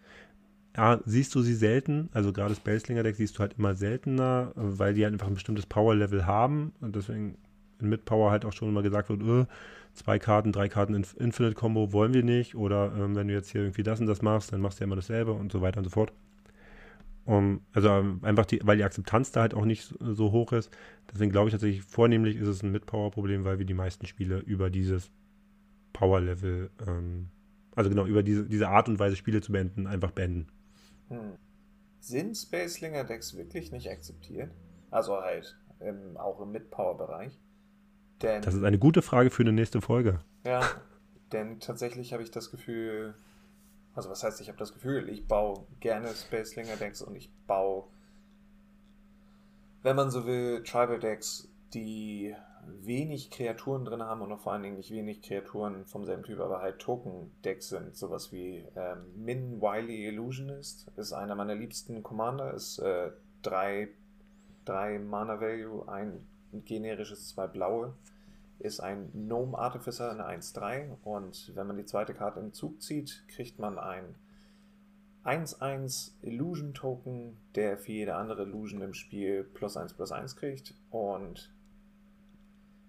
Ja, siehst du sie selten, also gerade Spellslinger-Decks siehst du halt immer seltener, weil die halt einfach ein bestimmtes Power-Level haben und deswegen in Mid-Power halt auch schon immer gesagt wird, öh, zwei Karten, drei Karten Infinite-Combo wollen wir nicht oder ähm, wenn du jetzt hier irgendwie das und das machst, dann machst du ja immer dasselbe und so weiter und so fort. Um, also ähm, einfach, die, weil die Akzeptanz da halt auch nicht so hoch ist. Deswegen glaube ich tatsächlich, vornehmlich ist es ein Mid-Power-Problem, weil wir die meisten Spiele über dieses Power-Level, ähm, also genau, über diese, diese Art und Weise Spiele zu beenden, einfach beenden. Hm. Sind Spacelinger-Decks wirklich nicht akzeptiert? Also halt im, auch im Mid-Power-Bereich? Das ist eine gute Frage für eine nächste Folge. Ja, denn tatsächlich habe ich das Gefühl, also was heißt, ich habe das Gefühl, ich baue gerne Spacelinger Decks und ich baue, wenn man so will, Tribal Decks, die wenig Kreaturen drin haben und noch vor allen Dingen nicht wenig Kreaturen vom selben Typ, aber halt Token-Decks sind. Sowas wie ähm, Min Wily Illusionist ist einer meiner liebsten Commander, ist äh, drei, drei Mana Value, ein generisches, zwei blaue. Ist ein Gnome Artificer, eine 1-3. Und wenn man die zweite Karte im Zug zieht, kriegt man ein 1-1 Illusion Token, der für jede andere Illusion im Spiel plus 1 plus 1 kriegt. Und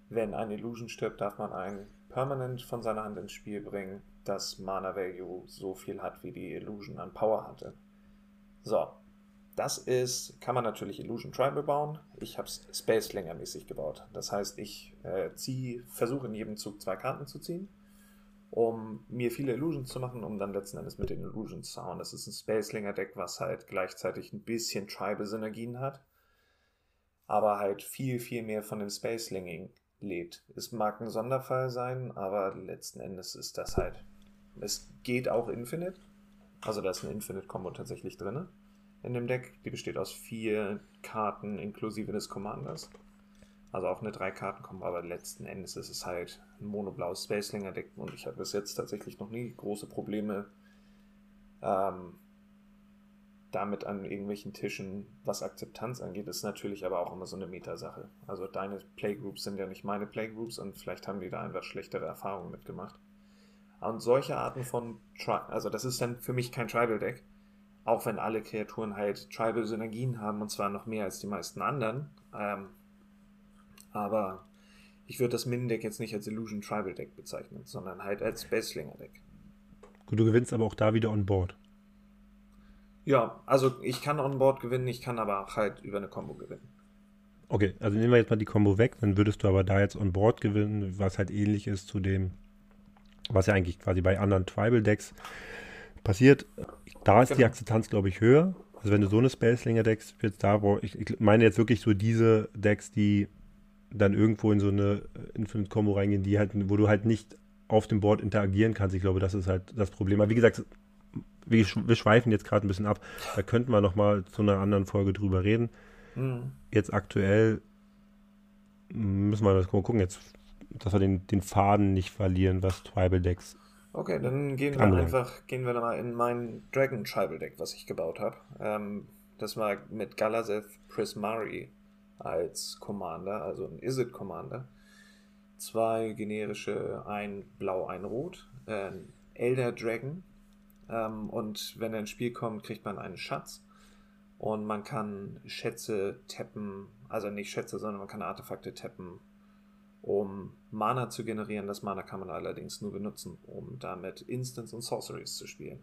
wenn ein Illusion stirbt, darf man ein Permanent von seiner Hand ins Spiel bringen, das Mana Value so viel hat, wie die Illusion an Power hatte. So, das ist, kann man natürlich Illusion Tribal bauen. Ich habe es Spacelinger-mäßig gebaut. Das heißt, ich äh, versuche in jedem Zug zwei Karten zu ziehen, um mir viele Illusions zu machen, um dann letzten Endes mit den Illusions zu hauen. Das ist ein Spacelinger-Deck, was halt gleichzeitig ein bisschen Tribal-Synergien hat, aber halt viel, viel mehr von dem Spacelinging lebt. Es mag ein Sonderfall sein, aber letzten Endes ist das halt. Es geht auch Infinite. Also da ist eine Infinite-Combo tatsächlich drin in dem Deck. Die besteht aus vier Karten inklusive des Commanders. Also auch eine Drei-Karten-Kombo, aber letzten Endes ist es halt ein monoblaues Spacelinger-Deck und ich habe bis jetzt tatsächlich noch nie große Probleme ähm, damit an irgendwelchen Tischen, was Akzeptanz angeht, ist natürlich aber auch immer so eine Metasache. Also deine Playgroups sind ja nicht meine Playgroups und vielleicht haben die da einfach schlechtere Erfahrungen mitgemacht. Und solche Arten von, Tri also das ist dann für mich kein Tribal-Deck, auch wenn alle Kreaturen halt Tribal-Synergien haben und zwar noch mehr als die meisten anderen. Ähm, aber ich würde das Min-Deck jetzt nicht als Illusion Tribal Deck bezeichnen, sondern halt als Spacelinger Deck. Gut, du gewinnst aber auch da wieder on board. Ja, also ich kann on-board gewinnen, ich kann aber auch halt über eine Combo gewinnen. Okay, also nehmen wir jetzt mal die Combo weg, dann würdest du aber da jetzt on-board gewinnen, was halt ähnlich ist zu dem, was ja eigentlich quasi bei anderen Tribal-Decks passiert. Da ist genau. die Akzeptanz, glaube ich, höher. Also wenn du so eine Spacelinger-Decks jetzt da, wo ich, ich meine jetzt wirklich so diese Decks, die dann irgendwo in so eine Infinite Combo reingehen, die halt, wo du halt nicht auf dem Board interagieren kannst. Ich glaube, das ist halt das Problem. Aber wie gesagt, wir, wir schweifen jetzt gerade ein bisschen ab. Da könnten wir nochmal zu einer anderen Folge drüber reden. Mhm. Jetzt aktuell müssen wir das gucken, jetzt, dass wir den, den Faden nicht verlieren, was Tribal Decks. Okay, dann gehen wir einfach, gehen wir mal in mein Dragon Tribal Deck, was ich gebaut habe. Ähm, das war mit Galazeth Prismari als Commander, also ein Izzet Commander. Zwei generische, ein Blau, ein Rot. Äh, Elder Dragon, ähm, und wenn er ins Spiel kommt, kriegt man einen Schatz. Und man kann Schätze tappen, also nicht Schätze, sondern man kann Artefakte tappen, um Mana zu generieren. Das Mana kann man allerdings nur benutzen, um damit Instants und Sorceries zu spielen.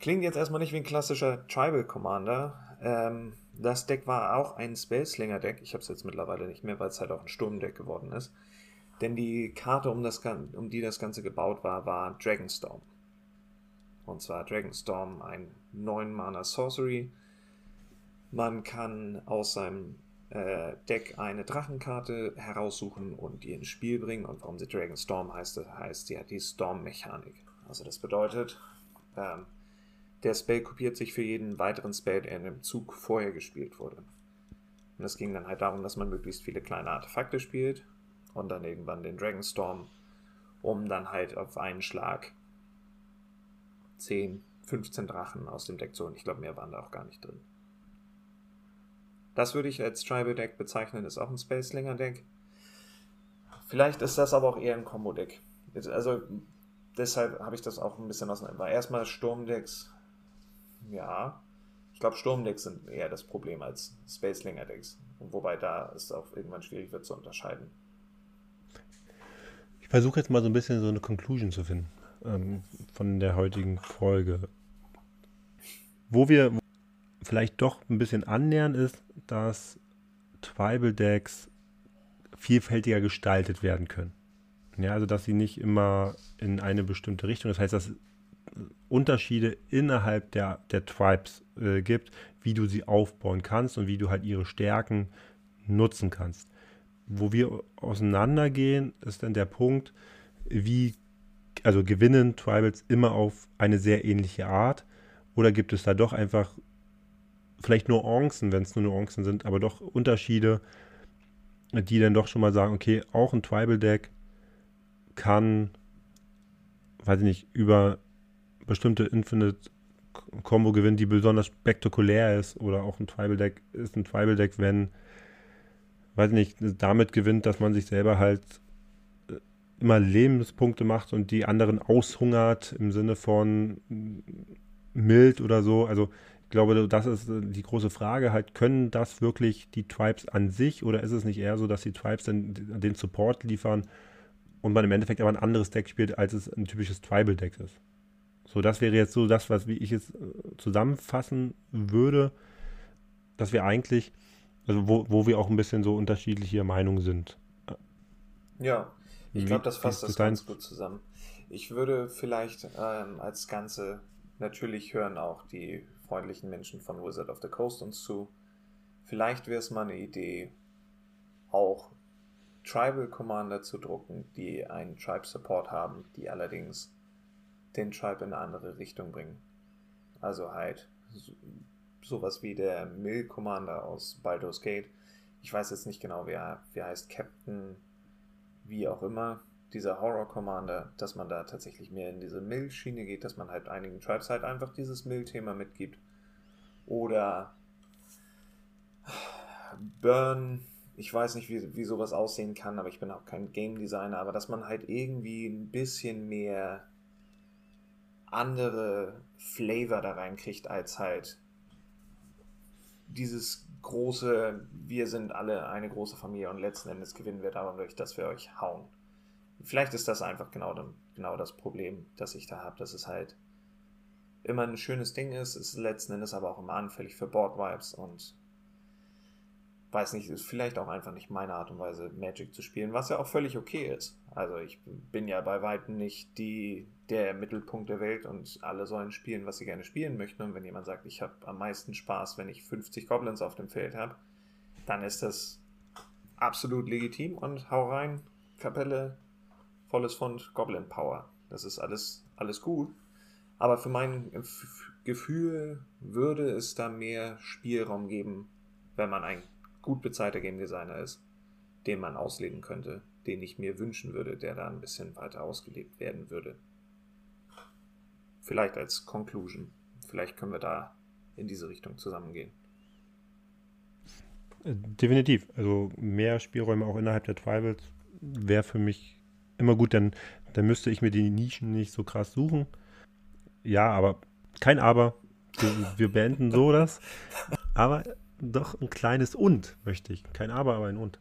Klingt jetzt erstmal nicht wie ein klassischer Tribal Commander. Ähm, das Deck war auch ein Spellslinger Deck. Ich habe es jetzt mittlerweile nicht mehr, weil es halt auch ein Sturmdeck geworden ist. Denn die Karte, um, das, um die das Ganze gebaut war, war Dragonstorm. Und zwar Dragonstorm, ein 9 Mana Sorcery. Man kann aus seinem Deck eine Drachenkarte heraussuchen und die ins Spiel bringen. Und warum sie Dragonstorm heißt, das heißt, sie hat die Storm-Mechanik. Also das bedeutet, ähm, der Spell kopiert sich für jeden weiteren Spell, der in dem Zug vorher gespielt wurde. Und es ging dann halt darum, dass man möglichst viele kleine Artefakte spielt und dann irgendwann den Dragonstorm, um dann halt auf einen Schlag 10, 15 Drachen aus dem Deck zu holen. Ich glaube, mehr waren da auch gar nicht drin. Das würde ich als Tribal Deck bezeichnen, ist auch ein Spacelinger Deck. Vielleicht ist das aber auch eher ein Combo Deck. Also deshalb habe ich das auch ein bisschen auseinander. Erstmal Sturmdecks, ja. Ich glaube, Sturmdecks sind eher das Problem als Spacelinger Decks. Wobei da es auch irgendwann schwierig wird zu unterscheiden. Ich versuche jetzt mal so ein bisschen so eine Conclusion zu finden ähm, von der heutigen Folge. Wo wir vielleicht doch ein bisschen annähern, ist, dass Tribal Decks vielfältiger gestaltet werden können. Ja, also dass sie nicht immer in eine bestimmte Richtung, das heißt, dass Unterschiede innerhalb der, der Tribes äh, gibt, wie du sie aufbauen kannst und wie du halt ihre Stärken nutzen kannst. Wo wir auseinandergehen, ist dann der Punkt, wie also gewinnen Tribals immer auf eine sehr ähnliche Art? Oder gibt es da doch einfach vielleicht Nuancen, wenn es nur Nuancen sind, aber doch Unterschiede, die dann doch schon mal sagen, okay, auch ein Tribal-Deck kann, weiß ich nicht, über bestimmte Infinite Combo gewinnt, die besonders spektakulär ist oder auch ein Tribal Deck ist ein Tribal Deck, wenn, weiß nicht, damit gewinnt, dass man sich selber halt äh, immer Lebenspunkte macht und die anderen aushungert im Sinne von mild oder so. Also ich glaube, das ist die große Frage halt, können das wirklich die Tribes an sich oder ist es nicht eher so, dass die Tribes dann den Support liefern und man im Endeffekt aber ein anderes Deck spielt, als es ein typisches Tribal-Deck ist? So, das wäre jetzt so das, was wie ich es äh, zusammenfassen würde, dass wir eigentlich, also wo, wo wir auch ein bisschen so unterschiedliche Meinungen sind. Ja, ich glaube, das fasst das ganz gut zusammen. Ich würde vielleicht ähm, als Ganze, natürlich hören auch die freundlichen Menschen von Wizard of the Coast uns zu. Vielleicht wäre es mal eine Idee, auch Tribal Commander zu drucken, die einen Tribe Support haben, die allerdings den Tribe in eine andere Richtung bringen. Also halt so, sowas wie der Mill Commander aus Baldur's Gate. Ich weiß jetzt nicht genau, wer, wer heißt Captain, wie auch immer, dieser Horror Commander, dass man da tatsächlich mehr in diese Mill-Schiene geht, dass man halt einigen Tribes halt einfach dieses Mill-Thema mitgibt. Oder Burn, ich weiß nicht, wie, wie sowas aussehen kann, aber ich bin auch kein Game Designer, aber dass man halt irgendwie ein bisschen mehr andere Flavor da reinkriegt, als halt dieses große, wir sind alle eine große Familie und letzten Endes gewinnen wir dadurch, dass wir euch hauen. Vielleicht ist das einfach genau, genau das Problem, das ich da habe, dass es halt immer ein schönes Ding ist, ist letzten Endes aber auch immer anfällig für Board-Vibes und weiß nicht, ist vielleicht auch einfach nicht meine Art und Weise, Magic zu spielen, was ja auch völlig okay ist. Also ich bin ja bei weitem nicht die, der Mittelpunkt der Welt und alle sollen spielen, was sie gerne spielen möchten. Und wenn jemand sagt, ich habe am meisten Spaß, wenn ich 50 Goblins auf dem Feld habe, dann ist das absolut legitim und hau rein, Kapelle, volles Fund, Goblin Power. Das ist alles, alles gut. Aber für mein Gefühl würde es da mehr Spielraum geben, wenn man ein gut bezahlter Game Designer ist, den man ausleben könnte, den ich mir wünschen würde, der da ein bisschen weiter ausgelebt werden würde. Vielleicht als Conclusion. Vielleicht können wir da in diese Richtung zusammengehen. Definitiv. Also mehr Spielräume auch innerhalb der Tribals wäre für mich immer gut, denn dann müsste ich mir die Nischen nicht so krass suchen. Ja, aber kein Aber. Wir, wir beenden so das. Aber doch ein kleines Und möchte ich. Kein Aber, aber ein Und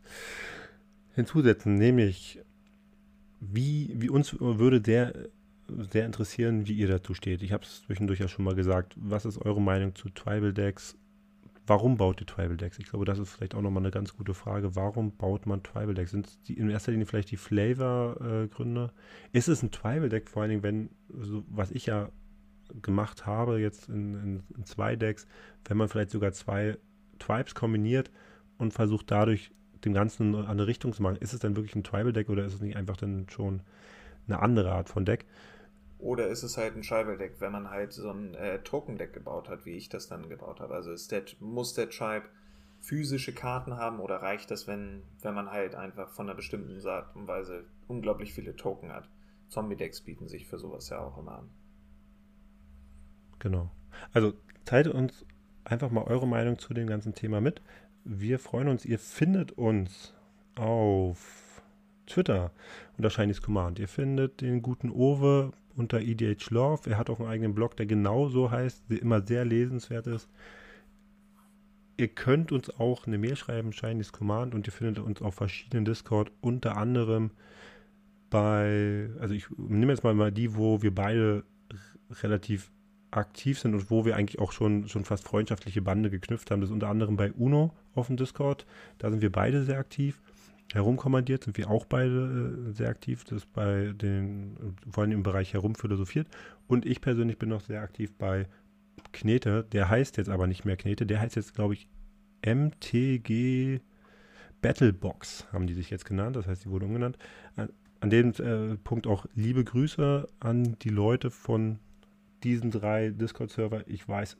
hinzusetzen, nämlich wie, wie uns würde der sehr interessieren, wie ihr dazu steht. Ich habe es zwischendurch ja schon mal gesagt. Was ist eure Meinung zu Tribal Decks? Warum baut ihr Tribal Decks? Ich glaube, das ist vielleicht auch nochmal eine ganz gute Frage. Warum baut man Tribal Decks? Sind die in erster Linie vielleicht die Flavor-Gründe? ist es ein Tribal Deck, vor allen Dingen, wenn, so, was ich ja gemacht habe, jetzt in, in, in zwei Decks, wenn man vielleicht sogar zwei Tribes kombiniert und versucht dadurch dem Ganzen eine Richtung zu machen. Ist es dann wirklich ein Tribal-Deck oder ist es nicht einfach dann schon eine andere Art von Deck? Oder ist es halt ein Tribal-Deck, wenn man halt so ein äh, Token-Deck gebaut hat, wie ich das dann gebaut habe? Also der, muss der Tribe physische Karten haben oder reicht das, wenn, wenn man halt einfach von einer bestimmten Art und Weise unglaublich viele Token hat? Zombie-Decks bieten sich für sowas ja auch immer an. Genau. Also teilt uns einfach mal eure Meinung zu dem ganzen Thema mit. Wir freuen uns, ihr findet uns auf Twitter unter Chinese Command. Ihr findet den guten Owe unter EDH Love. Er hat auch einen eigenen Blog, der genauso heißt, der immer sehr lesenswert ist. Ihr könnt uns auch eine Mail schreiben, Chinese Command, und ihr findet uns auf verschiedenen Discord, unter anderem bei, also ich nehme jetzt mal, mal die, wo wir beide relativ aktiv sind und wo wir eigentlich auch schon, schon fast freundschaftliche Bande geknüpft haben. Das ist unter anderem bei UNO auf dem Discord. Da sind wir beide sehr aktiv. Herumkommandiert sind wir auch beide äh, sehr aktiv. Das bei den, vor allem im Bereich herumphilosophiert. Und ich persönlich bin noch sehr aktiv bei Knete. Der heißt jetzt aber nicht mehr Knete. Der heißt jetzt, glaube ich, MTG Battlebox, haben die sich jetzt genannt. Das heißt, die wurde umgenannt. An, an dem äh, Punkt auch liebe Grüße an die Leute von diesen drei Discord-Server. Ich weiß,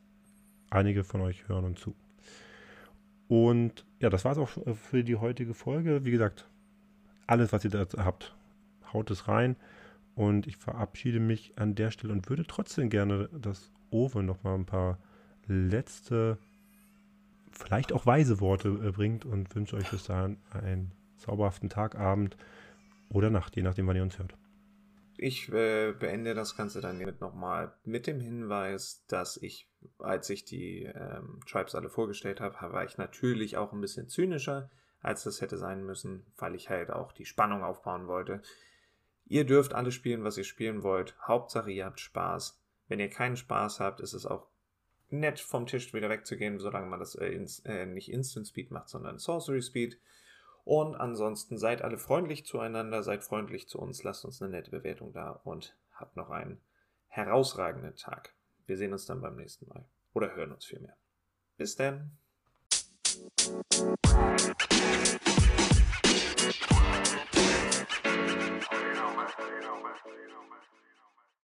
einige von euch hören uns zu. Und ja, das war es auch für die heutige Folge. Wie gesagt, alles, was ihr da habt, haut es rein. Und ich verabschiede mich an der Stelle und würde trotzdem gerne das Owe noch mal ein paar letzte, vielleicht auch weise Worte äh, bringt und wünsche euch bis dahin einen zauberhaften Tag, Abend oder Nacht, je nachdem, wann ihr uns hört. Ich äh, beende das Ganze dann mit nochmal mit dem Hinweis, dass ich, als ich die ähm, Tribes alle vorgestellt habe, war ich natürlich auch ein bisschen zynischer, als das hätte sein müssen, weil ich halt auch die Spannung aufbauen wollte. Ihr dürft alles spielen, was ihr spielen wollt. Hauptsache, ihr habt Spaß. Wenn ihr keinen Spaß habt, ist es auch nett vom Tisch wieder wegzugehen, solange man das äh, ins, äh, nicht Instant Speed macht, sondern Sorcery Speed. Und ansonsten seid alle freundlich zueinander, seid freundlich zu uns, lasst uns eine nette Bewertung da und habt noch einen herausragenden Tag. Wir sehen uns dann beim nächsten Mal. Oder hören uns vielmehr. Bis dann.